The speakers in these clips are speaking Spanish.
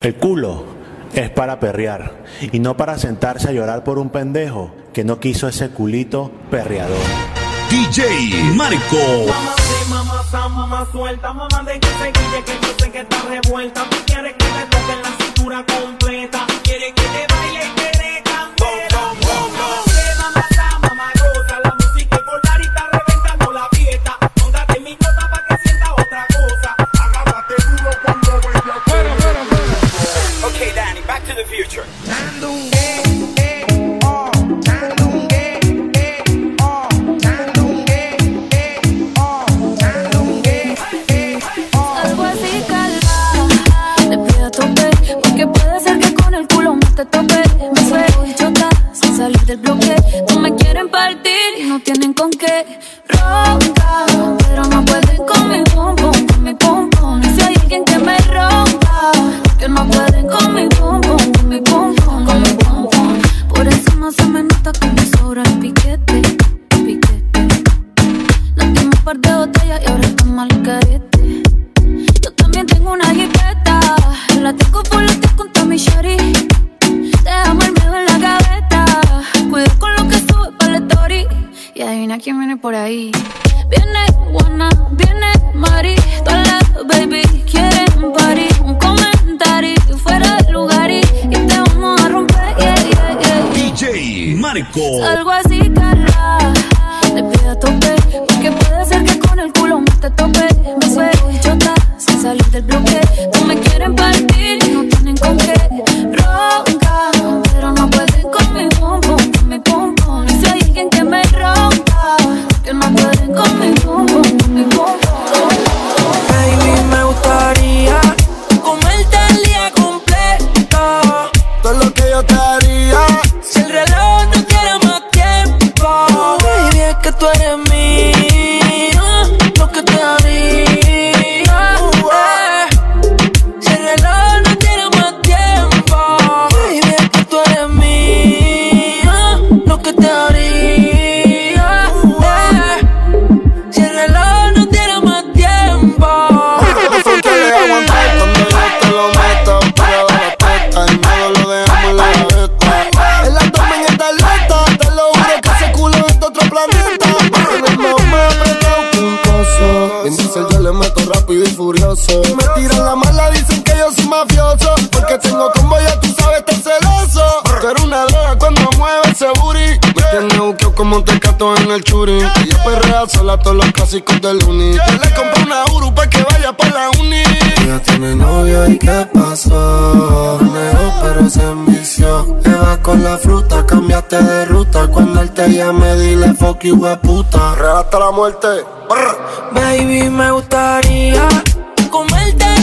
El culo es para perrear y no para sentarse a llorar por un pendejo que no quiso ese culito perreador. DJ Marco. Mamá, sí, mamá, sa, mamá, suelta, mamá, de que se guille, que yo sé que está revuelta. Tú quieres que te toque la cintura completa. Quieres que te te tope. Me y chota, sin salir del bloque. No me quieren partir y no tienen con qué. Ronca, pero no pueden con mi pum pum, con mi pum pum. Si hay alguien que me rompa, que no pueden con mi pum pum, con mi pum pum, con mi pum pum. Por eso no se me nota que me sobra el piquete, piquete. Dimos un par de botellas y ahora estamos al carete. Yo también tengo una jipeta. La tengo por adivina quién viene por ahí. Viene Juana, viene Mari. Todas las baby quieren party. Un comentario fuera de lugar y, y te vamos a romper. Yeah, yeah, yeah. DJ Marco. Algo así, Carla. Le pido a tope. Porque puede ser que con el culo me te tope. Me y chota sin salir del bloque. No me quieren partir y no tienen con qué. Tiene buqueo como te cato en el churi. Ella perrea sola todos los clásicos del uni. Yo le compré una Uru pa' que vaya pa' la uni. Ella tiene novio y qué pasó. Negó pero se envició. Le va con la fruta, cambiaste de ruta. Cuando él te llame, dile fuck you, we puta. Real hasta la muerte. Brr. Baby, me gustaría comerte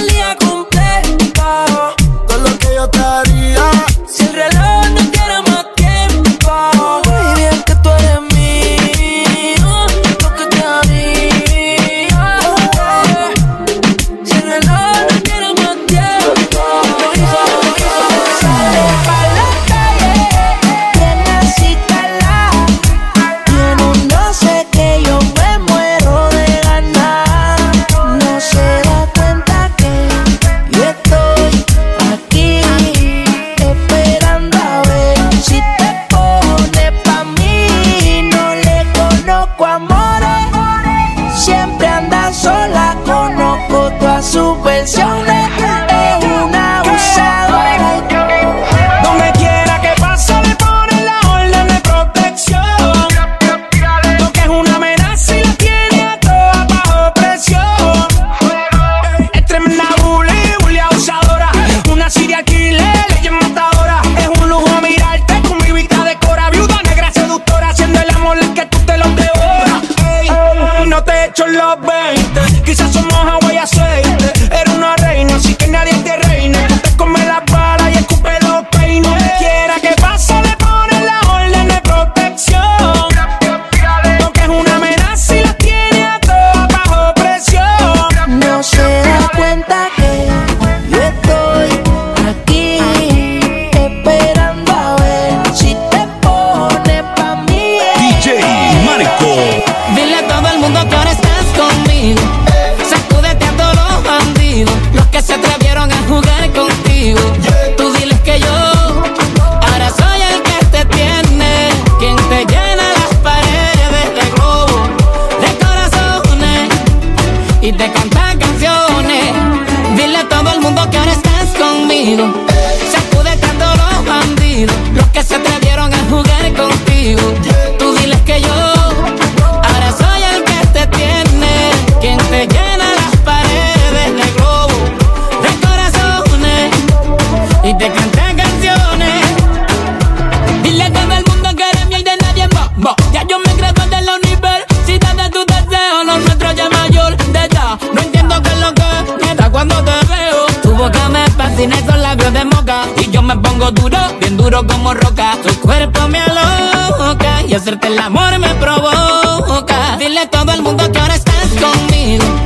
de. Y yo me pongo duro, bien duro como roca. Tu cuerpo me aloca y hacerte el amor me provoca. Dile a todo el mundo que ahora estás conmigo.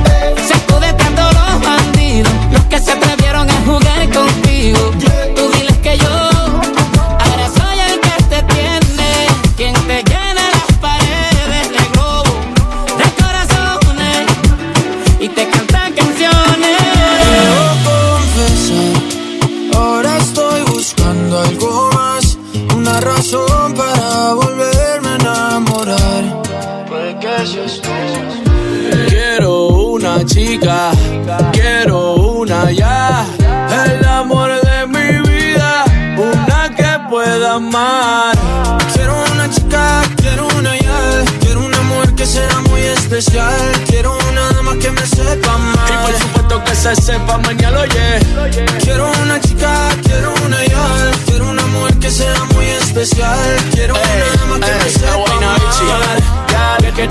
Una chica, quiero una ya, el amor de mi vida, una que pueda amar. Quiero una chica, quiero una ya, quiero una mujer que sea muy especial, quiero una dama que me sepa Y por amar. supuesto que se sepa mañana, oye.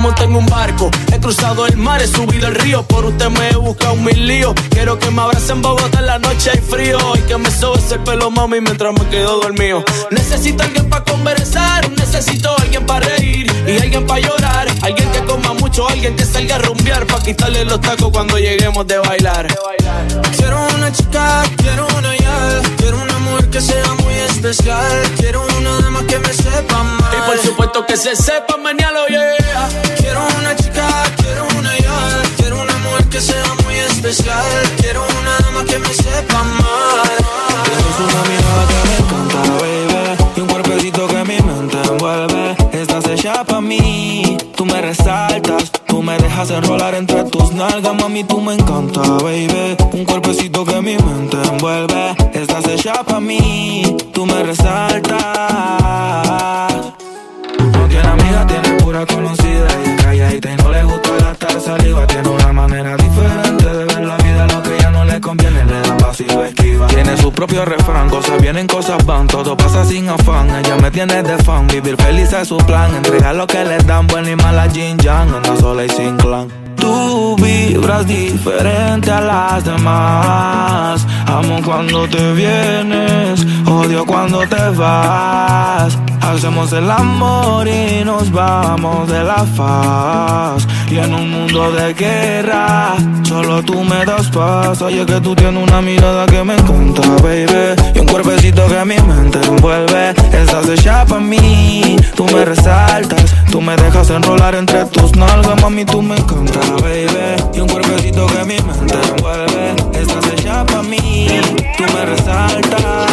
monté en un barco, he cruzado el mar, he subido el río. Por usted me he buscado mil líos. Quiero que me abracen en Bogotá en la noche hay frío. Y que me sobes el pelo mami mientras me quedo dormido. Necesito alguien para conversar, necesito alguien para reír y alguien para llorar, alguien alguien que salga a rumbear para quitarle los tacos cuando lleguemos de bailar. Quiero una chica, quiero una ya, quiero una mujer que sea muy especial, quiero una dama que me sepa amar. Y por supuesto que se sepa mañana, yeah. Quiero una chica, quiero una ya, quiero una mujer que sea muy especial, quiero una dama que me sepa amar. Mami, tú me encanta, baby. Un cuerpecito que mi mente envuelve. Estás hecha pa' mí Tú me resaltas. No tiene amiga, tiene pura conocida Y calladita y no le gusta gastar saliva. Tiene una manera diferente de ver la vida Lo que ya no le conviene, le dan paso y lo esquiva. Tiene su propio refrán, cosas vienen, cosas van. Todo pasa sin afán, ella me tiene de fan. Vivir feliz es su plan, entregar lo que le dan Buena y mala Jin Yang, anda sola y sin clan Tú vibras diferente a las demás. Amo cuando te vienes, odio cuando te vas. Hacemos el amor y nos vamos de la faz Y en un mundo de guerra, solo tú me das paz. Oye que tú tienes una mirada que me encanta, baby. Y un cuerpecito que mi mente envuelve. Estás hecha pa' mí, tú me resaltas. Tú me dejas enrolar entre tus nalgas, mami, tú me encanta, baby. Y un cuerpecito que mi mente envuelve. Estás hecha pa' mí, tú me resaltas.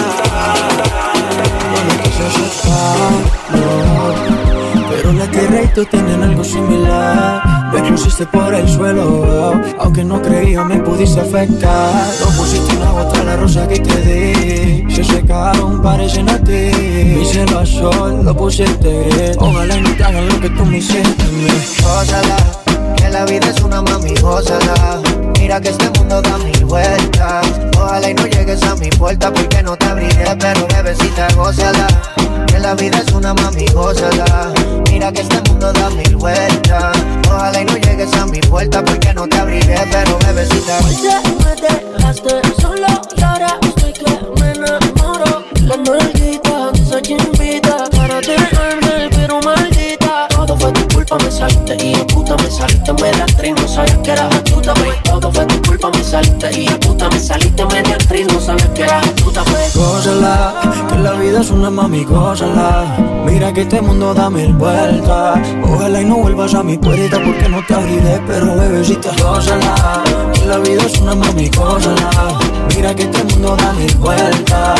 Pero la tierra y tú tienen algo similar. Me pusiste por el suelo, aunque no creía me pudiste afectar. No pusiste una gota la rosa que te di. Se secaron, parecen a ti. Mi cielo a sol, lo pusiste gris. Ojalá no te hagan lo que tú me hiciste. a mí. Gózala, que la vida es una mami, gózala. Mira que este mundo da mil vueltas. Ojalá y no llegues a mi puerta porque no te abriré, pero bebecita, gózala. Que la vida es una mami, gózala. Mira que este mundo da mil vueltas. Ojalá y no llegues a mi puerta porque no te abriré, pero bebecita. me dejaste solo Todo fue tu culpa, me saliste y de puta me saliste media actriz, no sabías que eras astuta, pues. Todo fue tu me saliste y de puta me saliste media actriz, no sabías que eras astuta. Gózala, Que la vida es una mami, gózala. Mira que este mundo da mil vueltas. Ojalá y no vuelvas a mi puerta porque no te abriré, pero bebecita, gózala. Que la vida es una mami, gózala. Mira que este mundo da mil vueltas.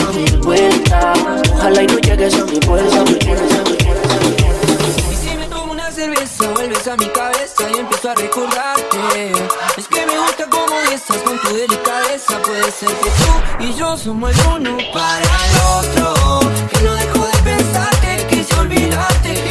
Ojalá y no llegues a mi puerta. Y si me tomo una cerveza, vuelves a mi cabeza y empiezo a recordarte. Es que me gusta cómo besas con tu delicadeza. Puede ser que tú y yo somos el uno para el otro. Que no dejo de pensarte, quise olvidarte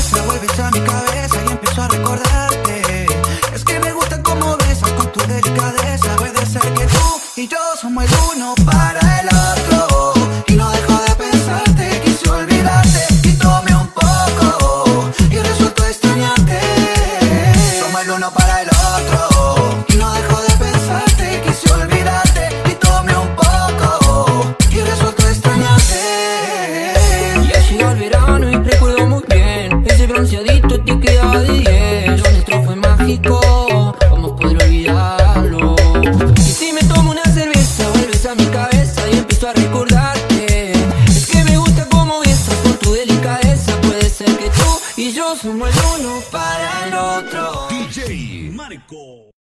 cerveza, vuelves a mi cabeza y empiezo a recordarte. Es que me gusta cómo besas con tu delicadeza. Puede ser que tú y yo somos el uno